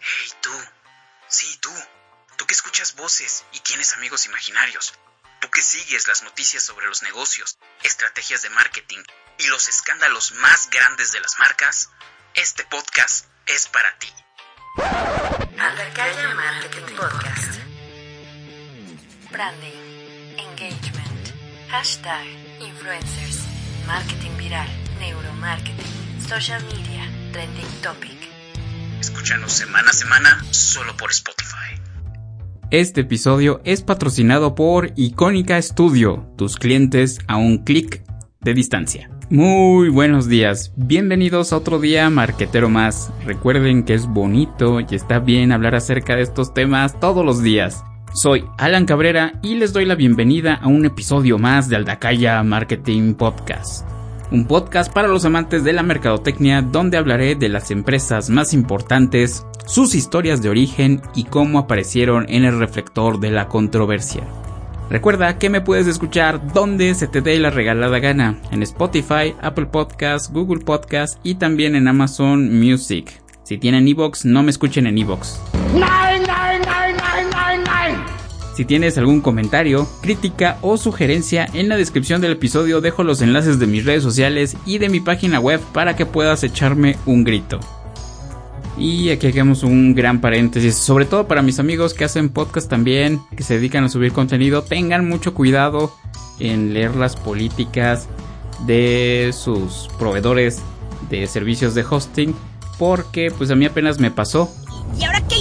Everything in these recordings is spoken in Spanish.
Hey, tú. Sí, tú. Tú que escuchas voces y tienes amigos imaginarios. Tú que sigues las noticias sobre los negocios, estrategias de marketing y los escándalos más grandes de las marcas, este podcast es para ti. Marketing Podcast. Branding, engagement, hashtag, influencers, marketing viral, neuromarketing, social media, trending topic. Escúchanos semana a semana solo por Spotify. Este episodio es patrocinado por Icónica Studio, tus clientes a un clic de distancia. Muy buenos días, bienvenidos a otro día marquetero más. Recuerden que es bonito y está bien hablar acerca de estos temas todos los días. Soy Alan Cabrera y les doy la bienvenida a un episodio más de Aldacaya Marketing Podcast un podcast para los amantes de la mercadotecnia donde hablaré de las empresas más importantes, sus historias de origen y cómo aparecieron en el reflector de la controversia. Recuerda que me puedes escuchar donde se te dé la regalada gana, en Spotify, Apple Podcasts, Google Podcasts y también en Amazon Music. Si tienen Evox, no me escuchen en Evox. Si tienes algún comentario, crítica o sugerencia, en la descripción del episodio dejo los enlaces de mis redes sociales y de mi página web para que puedas echarme un grito. Y aquí hagamos un gran paréntesis, sobre todo para mis amigos que hacen podcast también, que se dedican a subir contenido, tengan mucho cuidado en leer las políticas de sus proveedores de servicios de hosting, porque pues a mí apenas me pasó. ¿Y ahora qué?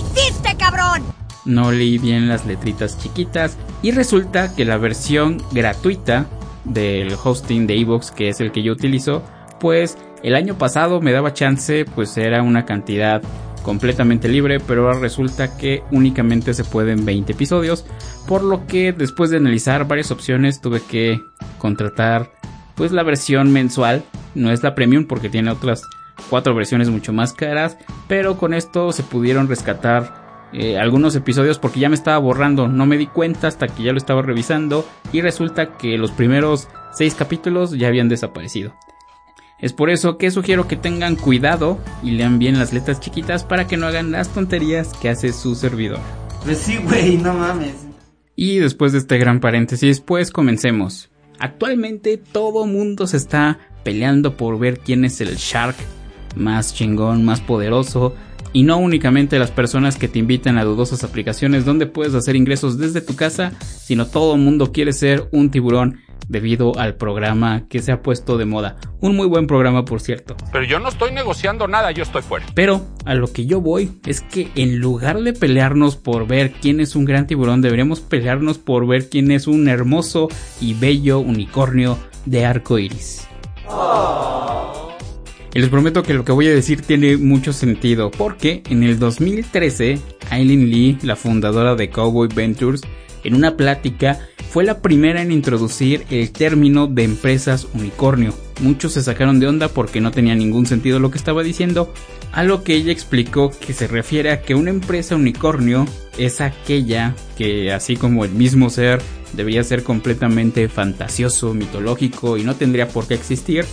No leí bien las letritas chiquitas y resulta que la versión gratuita del hosting de Evox que es el que yo utilizo pues el año pasado me daba chance pues era una cantidad completamente libre pero ahora resulta que únicamente se pueden 20 episodios por lo que después de analizar varias opciones tuve que contratar pues la versión mensual. No es la premium porque tiene otras cuatro versiones mucho más caras pero con esto se pudieron rescatar eh, algunos episodios porque ya me estaba borrando. No me di cuenta hasta que ya lo estaba revisando y resulta que los primeros seis capítulos ya habían desaparecido. Es por eso que sugiero que tengan cuidado y lean bien las letras chiquitas para que no hagan las tonterías que hace su servidor. Pues sí, güey, no mames. Y después de este gran paréntesis, pues comencemos. Actualmente todo mundo se está peleando por ver quién es el Shark más chingón, más poderoso, y no únicamente las personas que te invitan a dudosas aplicaciones donde puedes hacer ingresos desde tu casa, sino todo el mundo quiere ser un tiburón debido al programa que se ha puesto de moda. Un muy buen programa, por cierto. Pero yo no estoy negociando nada, yo estoy fuera. Pero a lo que yo voy es que en lugar de pelearnos por ver quién es un gran tiburón, deberíamos pelearnos por ver quién es un hermoso y bello unicornio de arco iris. Y les prometo que lo que voy a decir tiene mucho sentido, porque en el 2013, Aileen Lee, la fundadora de Cowboy Ventures, en una plática fue la primera en introducir el término de empresas unicornio. Muchos se sacaron de onda porque no tenía ningún sentido lo que estaba diciendo, a lo que ella explicó que se refiere a que una empresa unicornio es aquella que, así como el mismo ser, debería ser completamente fantasioso, mitológico y no tendría por qué existir,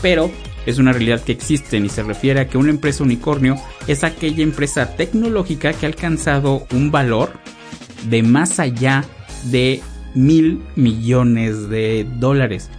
pero es una realidad que existe y se refiere a que una empresa unicornio es aquella empresa tecnológica que ha alcanzado un valor de más allá de mil millones de dólares.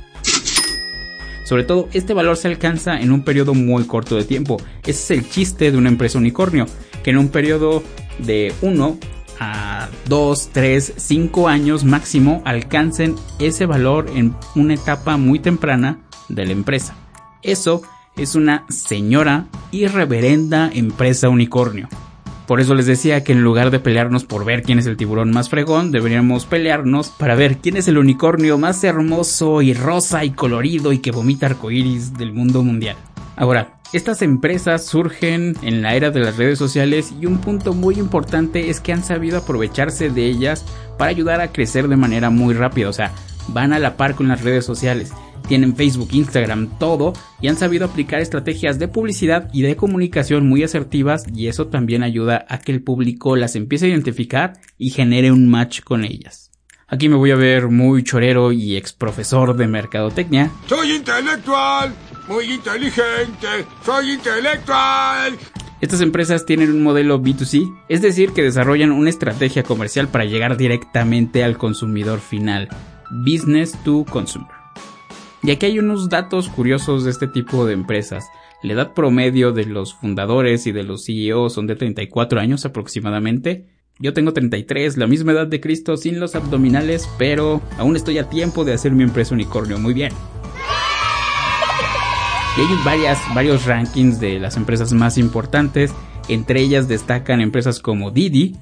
Sobre todo, este valor se alcanza en un periodo muy corto de tiempo. Ese es el chiste de una empresa unicornio, que en un periodo de 1 a 2, 3, 5 años máximo alcancen ese valor en una etapa muy temprana de la empresa. Eso es una señora y reverenda empresa unicornio. Por eso les decía que en lugar de pelearnos por ver quién es el tiburón más fregón, deberíamos pelearnos para ver quién es el unicornio más hermoso y rosa y colorido y que vomita arcoíris del mundo mundial. Ahora, estas empresas surgen en la era de las redes sociales y un punto muy importante es que han sabido aprovecharse de ellas para ayudar a crecer de manera muy rápida, o sea, van a la par con las redes sociales tienen Facebook, Instagram, todo y han sabido aplicar estrategias de publicidad y de comunicación muy asertivas y eso también ayuda a que el público las empiece a identificar y genere un match con ellas. Aquí me voy a ver muy chorero y ex profesor de mercadotecnia. Soy intelectual, muy inteligente, soy intelectual. Estas empresas tienen un modelo B2C, es decir, que desarrollan una estrategia comercial para llegar directamente al consumidor final, business to consumer. Y aquí hay unos datos curiosos de este tipo de empresas. La edad promedio de los fundadores y de los CEOs son de 34 años aproximadamente. Yo tengo 33, la misma edad de Cristo sin los abdominales, pero aún estoy a tiempo de hacer mi empresa unicornio muy bien. Y hay varios rankings de las empresas más importantes. Entre ellas destacan empresas como Didi,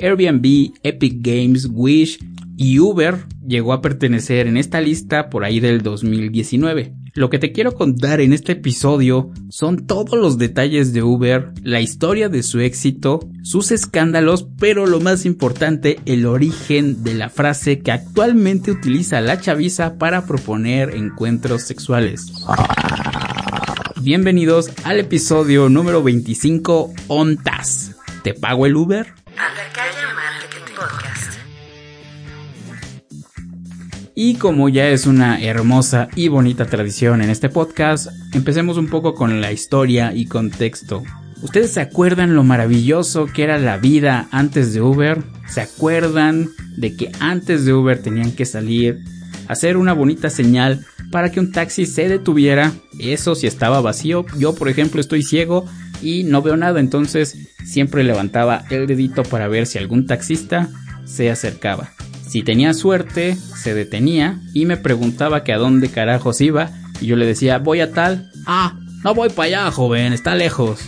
Airbnb, Epic Games, Wish y Uber llegó a pertenecer en esta lista por ahí del 2019. Lo que te quiero contar en este episodio son todos los detalles de Uber, la historia de su éxito, sus escándalos, pero lo más importante, el origen de la frase que actualmente utiliza la chaviza para proponer encuentros sexuales. Bienvenidos al episodio número 25 ONTAS. ¿Te pago el Uber? Y como ya es una hermosa y bonita tradición en este podcast, empecemos un poco con la historia y contexto. ¿Ustedes se acuerdan lo maravilloso que era la vida antes de Uber? ¿Se acuerdan de que antes de Uber tenían que salir, hacer una bonita señal para que un taxi se detuviera. Eso si estaba vacío. Yo, por ejemplo, estoy ciego y no veo nada, entonces siempre levantaba el dedito para ver si algún taxista se acercaba. Si tenía suerte, se detenía y me preguntaba que a dónde carajos iba y yo le decía, voy a tal. Ah, no voy para allá, joven, está lejos.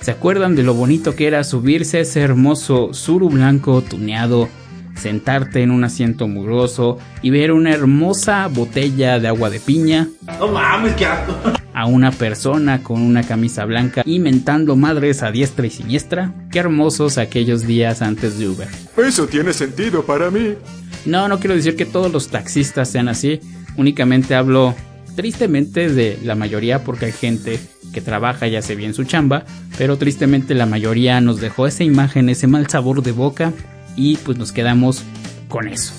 ¿Se acuerdan de lo bonito que era subirse a ese hermoso suru blanco tuneado sentarte en un asiento mugroso y ver una hermosa botella de agua de piña. No mames, qué asco. A una persona con una camisa blanca y mentando madres a diestra y siniestra. Qué hermosos aquellos días antes de Uber. Eso tiene sentido para mí. No, no quiero decir que todos los taxistas sean así. Únicamente hablo tristemente de la mayoría porque hay gente que trabaja y hace bien su chamba, pero tristemente la mayoría nos dejó esa imagen, ese mal sabor de boca y pues nos quedamos con eso.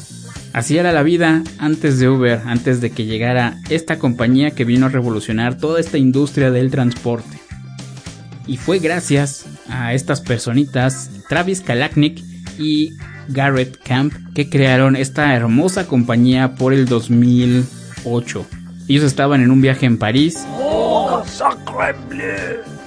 Así era la vida antes de Uber, antes de que llegara esta compañía que vino a revolucionar toda esta industria del transporte. Y fue gracias a estas personitas, Travis Kalanick y Garrett Camp, que crearon esta hermosa compañía por el 2008. Ellos estaban en un viaje en París.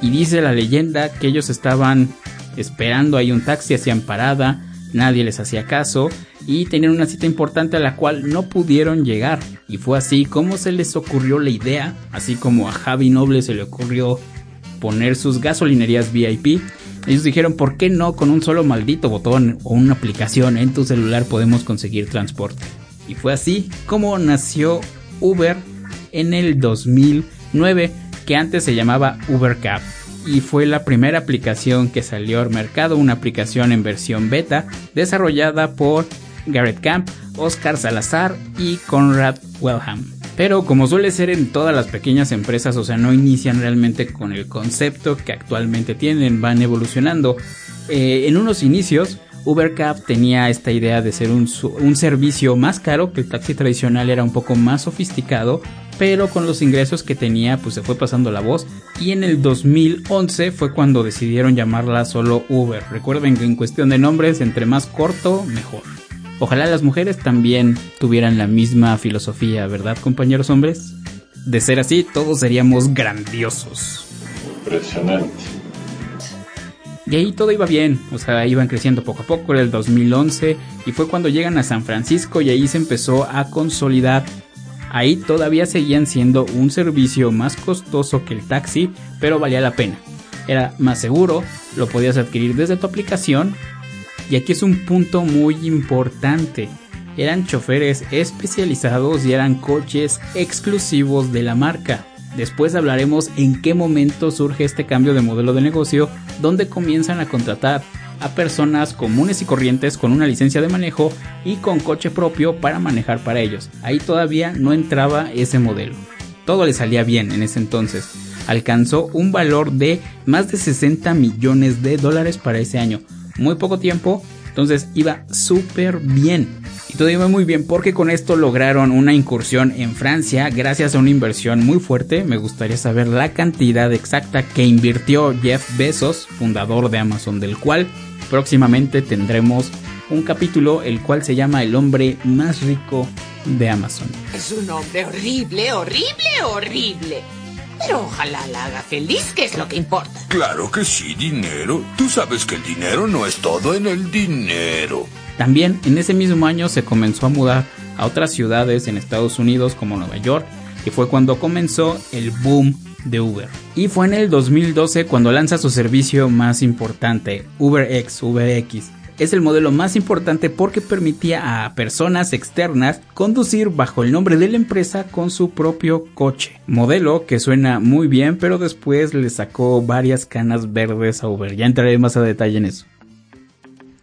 y dice la leyenda que ellos estaban esperando ahí un taxi, hacían parada, nadie les hacía caso y tenían una cita importante a la cual no pudieron llegar. Y fue así como se les ocurrió la idea, así como a Javi Noble se le ocurrió poner sus gasolinerías VIP. Ellos dijeron, ¿por qué no con un solo maldito botón o una aplicación en tu celular podemos conseguir transporte? Y fue así como nació Uber en el 2009, que antes se llamaba UberCab y fue la primera aplicación que salió al mercado, una aplicación en versión beta desarrollada por Garrett Camp, Oscar Salazar y Conrad Wellham. Pero como suele ser en todas las pequeñas empresas, o sea, no inician realmente con el concepto que actualmente tienen, van evolucionando. Eh, en unos inicios, UberCab tenía esta idea de ser un, un servicio más caro, que el taxi tradicional era un poco más sofisticado, pero con los ingresos que tenía pues se fue pasando la voz y en el 2011 fue cuando decidieron llamarla solo Uber. Recuerden que en cuestión de nombres entre más corto mejor. Ojalá las mujeres también tuvieran la misma filosofía, ¿verdad compañeros hombres? De ser así, todos seríamos grandiosos. Impresionante. Y ahí todo iba bien, o sea, iban creciendo poco a poco, era el 2011 y fue cuando llegan a San Francisco y ahí se empezó a consolidar ahí todavía seguían siendo un servicio más costoso que el taxi, pero valía la pena. Era más seguro, lo podías adquirir desde tu aplicación. Y aquí es un punto muy importante. Eran choferes especializados y eran coches exclusivos de la marca. Después hablaremos en qué momento surge este cambio de modelo de negocio donde comienzan a contratar a personas comunes y corrientes con una licencia de manejo y con coche propio para manejar para ellos. Ahí todavía no entraba ese modelo. Todo le salía bien en ese entonces. Alcanzó un valor de más de 60 millones de dólares para ese año. Muy poco tiempo, entonces iba súper bien. Y todo iba muy bien porque con esto lograron una incursión en Francia gracias a una inversión muy fuerte. Me gustaría saber la cantidad exacta que invirtió Jeff Bezos, fundador de Amazon, del cual próximamente tendremos un capítulo el cual se llama El hombre más rico de Amazon. Es un hombre horrible, horrible, horrible. Pero ojalá la haga feliz, que es lo que importa. Claro que sí, dinero. Tú sabes que el dinero no es todo en el dinero. También en ese mismo año se comenzó a mudar a otras ciudades en Estados Unidos como Nueva York, y fue cuando comenzó el boom de Uber. Y fue en el 2012 cuando lanza su servicio más importante, UberX, UberX, es el modelo más importante porque permitía a personas externas conducir bajo el nombre de la empresa con su propio coche. Modelo que suena muy bien, pero después le sacó varias canas verdes a Uber. Ya entraré más a detalle en eso.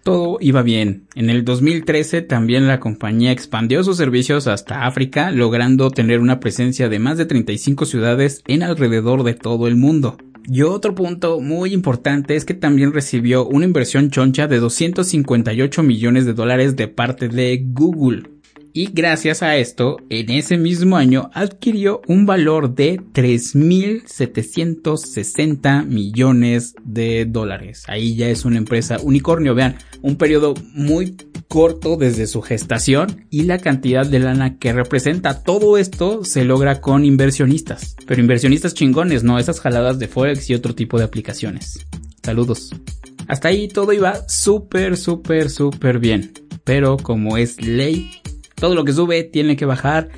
Todo iba bien. En el 2013 también la compañía expandió sus servicios hasta África, logrando tener una presencia de más de 35 ciudades en alrededor de todo el mundo. Y otro punto muy importante es que también recibió una inversión choncha de 258 millones de dólares de parte de Google. Y gracias a esto, en ese mismo año adquirió un valor de 3.760 millones de dólares. Ahí ya es una empresa unicornio. Vean, un periodo muy corto desde su gestación y la cantidad de lana que representa. Todo esto se logra con inversionistas, pero inversionistas chingones, no esas jaladas de Forex y otro tipo de aplicaciones. Saludos. Hasta ahí todo iba súper, súper, súper bien. Pero como es ley, todo lo que sube tiene que bajar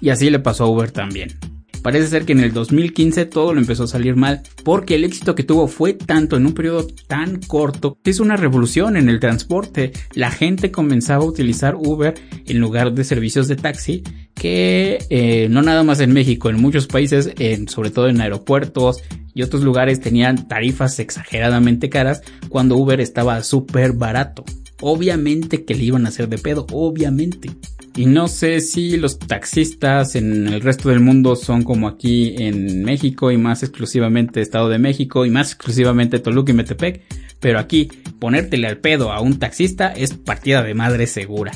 y así le pasó a Uber también. Parece ser que en el 2015 todo lo empezó a salir mal porque el éxito que tuvo fue tanto en un periodo tan corto que hizo una revolución en el transporte. La gente comenzaba a utilizar Uber en lugar de servicios de taxi que eh, no nada más en México, en muchos países, en, sobre todo en aeropuertos y otros lugares tenían tarifas exageradamente caras cuando Uber estaba súper barato. Obviamente que le iban a hacer de pedo, obviamente. Y no sé si los taxistas en el resto del mundo son como aquí en México y más exclusivamente Estado de México y más exclusivamente Toluca y Metepec. Pero aquí, ponértele al pedo a un taxista es partida de madre segura.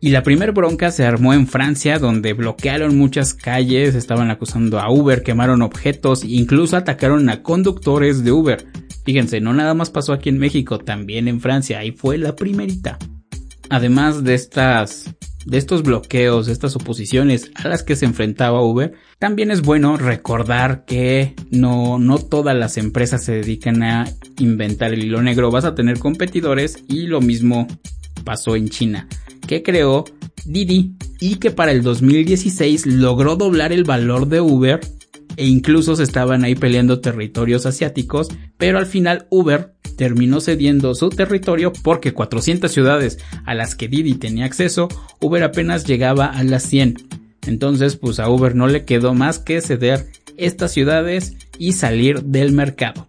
Y la primer bronca se armó en Francia, donde bloquearon muchas calles, estaban acusando a Uber, quemaron objetos, incluso atacaron a conductores de Uber. Fíjense, no nada más pasó aquí en México, también en Francia, ahí fue la primerita. Además de estas de estos bloqueos, de estas oposiciones a las que se enfrentaba Uber, también es bueno recordar que no, no todas las empresas se dedican a inventar el hilo negro, vas a tener competidores y lo mismo pasó en China, que creó Didi y que para el 2016 logró doblar el valor de Uber e incluso se estaban ahí peleando territorios asiáticos, pero al final Uber terminó cediendo su territorio porque 400 ciudades a las que Didi tenía acceso, Uber apenas llegaba a las 100. Entonces, pues a Uber no le quedó más que ceder estas ciudades y salir del mercado.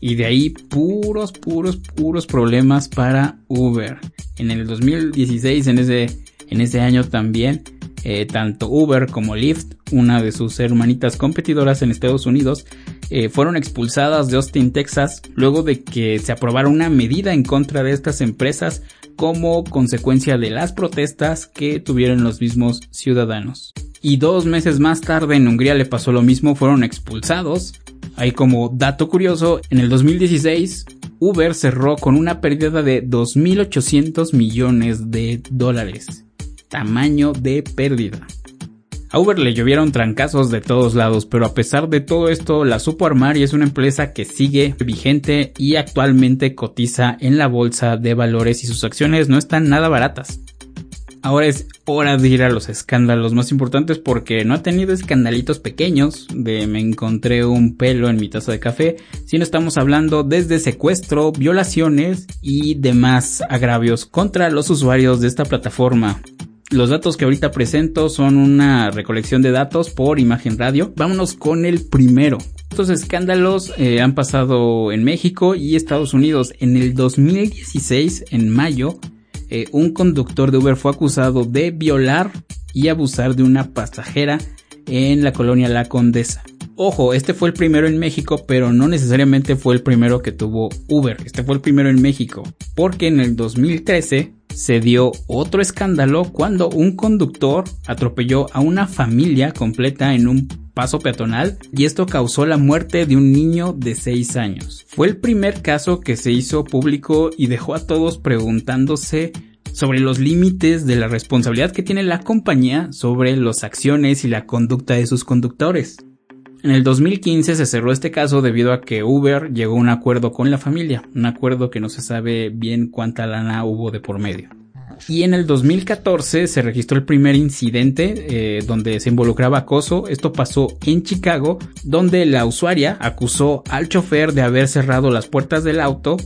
Y de ahí puros, puros, puros problemas para Uber. En el 2016, en ese, en ese año también, eh, tanto Uber como Lyft, una de sus hermanitas competidoras en Estados Unidos, eh, fueron expulsadas de Austin, Texas, luego de que se aprobara una medida en contra de estas empresas como consecuencia de las protestas que tuvieron los mismos ciudadanos. Y dos meses más tarde en Hungría le pasó lo mismo, fueron expulsados. Ahí como dato curioso, en el 2016 Uber cerró con una pérdida de 2.800 millones de dólares tamaño de pérdida. A Uber le llovieron trancazos de todos lados, pero a pesar de todo esto la supo armar y es una empresa que sigue vigente y actualmente cotiza en la bolsa de valores y sus acciones no están nada baratas. Ahora es hora de ir a los escándalos más importantes porque no ha tenido escandalitos pequeños de me encontré un pelo en mi taza de café, sino estamos hablando desde secuestro, violaciones y demás agravios contra los usuarios de esta plataforma. Los datos que ahorita presento son una recolección de datos por imagen radio. Vámonos con el primero. Estos escándalos eh, han pasado en México y Estados Unidos. En el 2016, en mayo, eh, un conductor de Uber fue acusado de violar y abusar de una pasajera en la colonia La Condesa. Ojo, este fue el primero en México, pero no necesariamente fue el primero que tuvo Uber. Este fue el primero en México, porque en el 2013 se dio otro escándalo cuando un conductor atropelló a una familia completa en un paso peatonal y esto causó la muerte de un niño de 6 años. Fue el primer caso que se hizo público y dejó a todos preguntándose sobre los límites de la responsabilidad que tiene la compañía sobre las acciones y la conducta de sus conductores. En el 2015 se cerró este caso debido a que Uber llegó a un acuerdo con la familia, un acuerdo que no se sabe bien cuánta lana hubo de por medio. Y en el 2014 se registró el primer incidente eh, donde se involucraba acoso. Esto pasó en Chicago, donde la usuaria acusó al chofer de haber cerrado las puertas del auto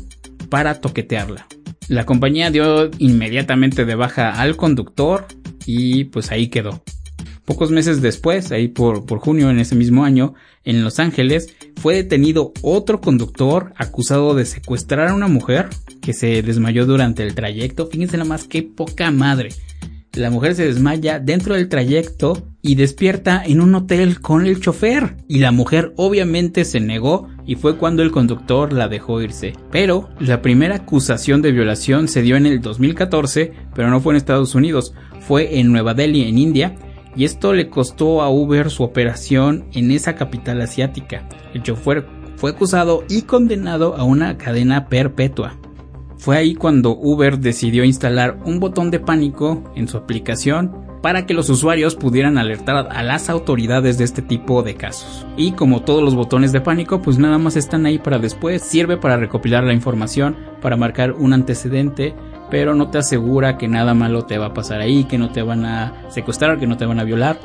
para toquetearla. La compañía dio inmediatamente de baja al conductor y pues ahí quedó. Pocos meses después, ahí por, por junio en ese mismo año, en Los Ángeles, fue detenido otro conductor acusado de secuestrar a una mujer que se desmayó durante el trayecto. Fíjense nada más qué poca madre. La mujer se desmaya dentro del trayecto y despierta en un hotel con el chofer. Y la mujer obviamente se negó y fue cuando el conductor la dejó irse. Pero la primera acusación de violación se dio en el 2014, pero no fue en Estados Unidos, fue en Nueva Delhi, en India, y esto le costó a Uber su operación en esa capital asiática. El chofer fue acusado y condenado a una cadena perpetua. Fue ahí cuando Uber decidió instalar un botón de pánico en su aplicación para que los usuarios pudieran alertar a las autoridades de este tipo de casos. Y como todos los botones de pánico, pues nada más están ahí para después, sirve para recopilar la información, para marcar un antecedente pero no te asegura que nada malo te va a pasar ahí, que no te van a secuestrar, que no te van a violar.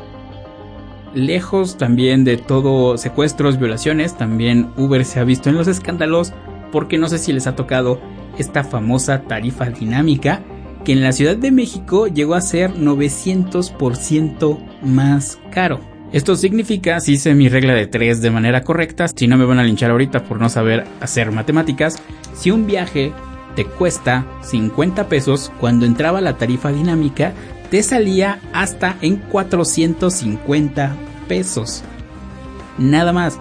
Lejos también de todo secuestros, violaciones, también Uber se ha visto en los escándalos porque no sé si les ha tocado esta famosa tarifa dinámica que en la Ciudad de México llegó a ser 900% más caro. Esto significa, si hice mi regla de 3 de manera correcta, si no me van a linchar ahorita por no saber hacer matemáticas, si un viaje te cuesta 50 pesos, cuando entraba la tarifa dinámica te salía hasta en 450 pesos. Nada más,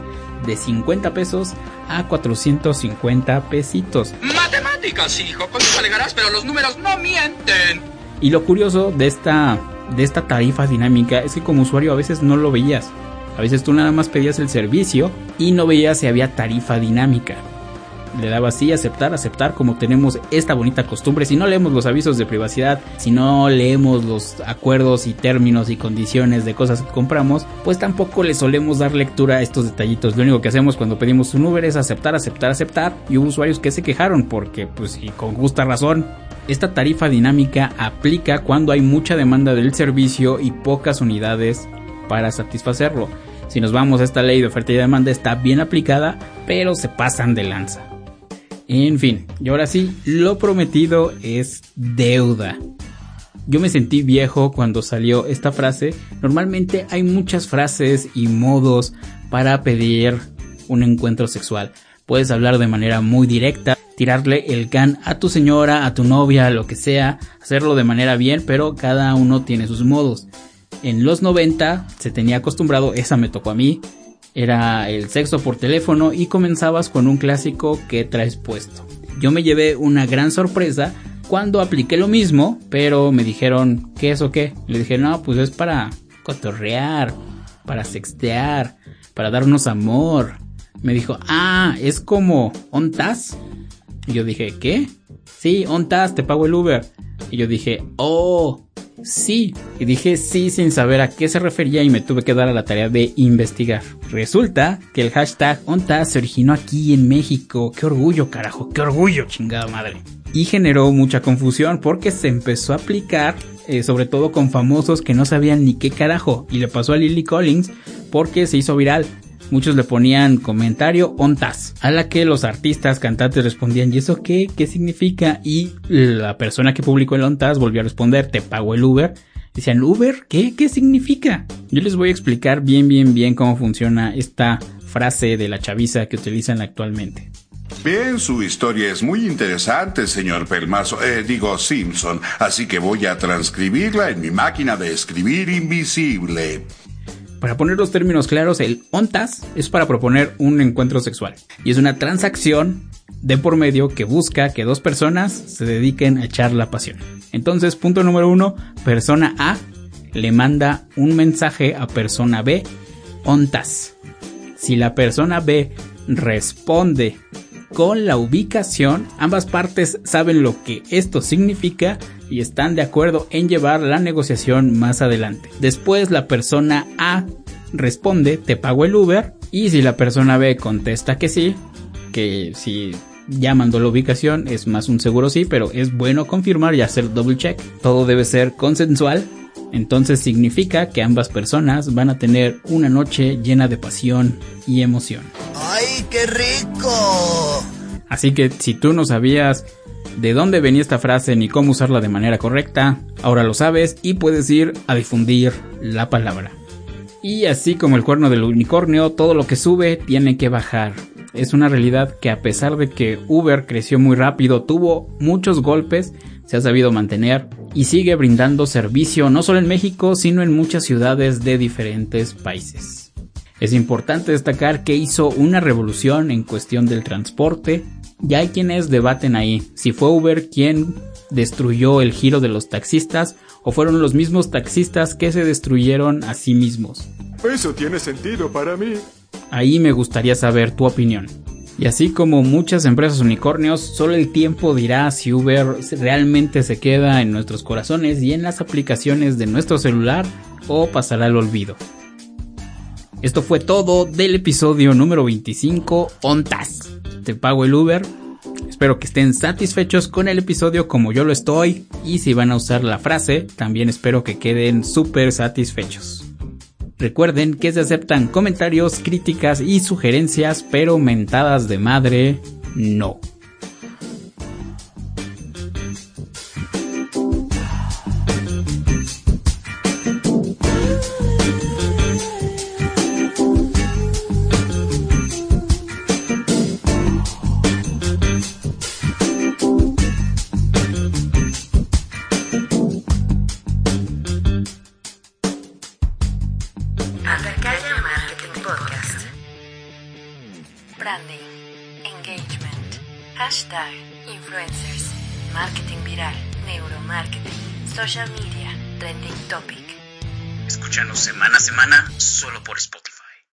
de 50 pesos a 450 pesitos. Matemáticas, hijo, con eso alegarás, pero los números no mienten. Y lo curioso de esta, de esta tarifa dinámica es que como usuario a veces no lo veías. A veces tú nada más pedías el servicio y no veías si había tarifa dinámica le daba así, aceptar, aceptar, como tenemos esta bonita costumbre. Si no leemos los avisos de privacidad, si no leemos los acuerdos y términos y condiciones de cosas que compramos, pues tampoco le solemos dar lectura a estos detallitos. Lo único que hacemos cuando pedimos un Uber es aceptar, aceptar, aceptar. Y hubo usuarios que se quejaron porque, pues, y con justa razón, esta tarifa dinámica aplica cuando hay mucha demanda del servicio y pocas unidades para satisfacerlo. Si nos vamos a esta ley de oferta y demanda está bien aplicada, pero se pasan de lanza. En fin, y ahora sí, lo prometido es deuda. Yo me sentí viejo cuando salió esta frase. Normalmente hay muchas frases y modos para pedir un encuentro sexual. Puedes hablar de manera muy directa, tirarle el can a tu señora, a tu novia, lo que sea, hacerlo de manera bien, pero cada uno tiene sus modos. En los 90 se tenía acostumbrado, esa me tocó a mí, era el sexo por teléfono y comenzabas con un clásico que traes puesto. Yo me llevé una gran sorpresa cuando apliqué lo mismo, pero me dijeron, ¿qué es o qué? Le dije, no, pues es para cotorrear, para sextear, para darnos amor. Me dijo, ah, es como ontas. Y yo dije, ¿qué? Sí, ontas, te pago el Uber. Y yo dije, oh, sí. Y dije sí sin saber a qué se refería y me tuve que dar a la tarea de investigar. Resulta que el hashtag ONTAS se originó aquí en México. Qué orgullo, carajo, qué orgullo, chingada madre. Y generó mucha confusión porque se empezó a aplicar eh, sobre todo con famosos que no sabían ni qué carajo. Y le pasó a Lily Collins porque se hizo viral. Muchos le ponían comentario ontas, a la que los artistas cantantes respondían, ¿y eso qué? ¿Qué significa? Y la persona que publicó el ontas volvió a responder, te pago el Uber. Decían, ¿Uber? ¿Qué? ¿Qué significa? Yo les voy a explicar bien, bien, bien cómo funciona esta frase de la chaviza que utilizan actualmente. Bien, su historia es muy interesante, señor Pelmazo, eh, digo Simpson, así que voy a transcribirla en mi máquina de escribir invisible. Para poner los términos claros, el ONTAS es para proponer un encuentro sexual y es una transacción de por medio que busca que dos personas se dediquen a echar la pasión. Entonces, punto número uno, persona A le manda un mensaje a persona B, ONTAS. Si la persona B responde con la ubicación, ambas partes saben lo que esto significa y están de acuerdo en llevar la negociación más adelante. Después la persona A responde, te pago el Uber, y si la persona B contesta que sí, que si ya mandó la ubicación, es más un seguro sí, pero es bueno confirmar y hacer double check. Todo debe ser consensual. Entonces significa que ambas personas van a tener una noche llena de pasión y emoción. ¡Ay, qué rico! Así que si tú no sabías de dónde venía esta frase ni cómo usarla de manera correcta, ahora lo sabes y puedes ir a difundir la palabra. Y así como el cuerno del unicornio, todo lo que sube tiene que bajar. Es una realidad que a pesar de que Uber creció muy rápido, tuvo muchos golpes, se ha sabido mantener y sigue brindando servicio no solo en México, sino en muchas ciudades de diferentes países. Es importante destacar que hizo una revolución en cuestión del transporte, ya hay quienes debaten ahí si fue Uber quien destruyó el giro de los taxistas o fueron los mismos taxistas que se destruyeron a sí mismos. Eso tiene sentido para mí. Ahí me gustaría saber tu opinión. Y así como muchas empresas unicornios, solo el tiempo dirá si Uber realmente se queda en nuestros corazones y en las aplicaciones de nuestro celular o pasará al olvido. Esto fue todo del episodio número 25, ONTAS. Te pago el Uber. Espero que estén satisfechos con el episodio como yo lo estoy. Y si van a usar la frase, también espero que queden súper satisfechos. Recuerden que se aceptan comentarios, críticas y sugerencias, pero mentadas de madre, no.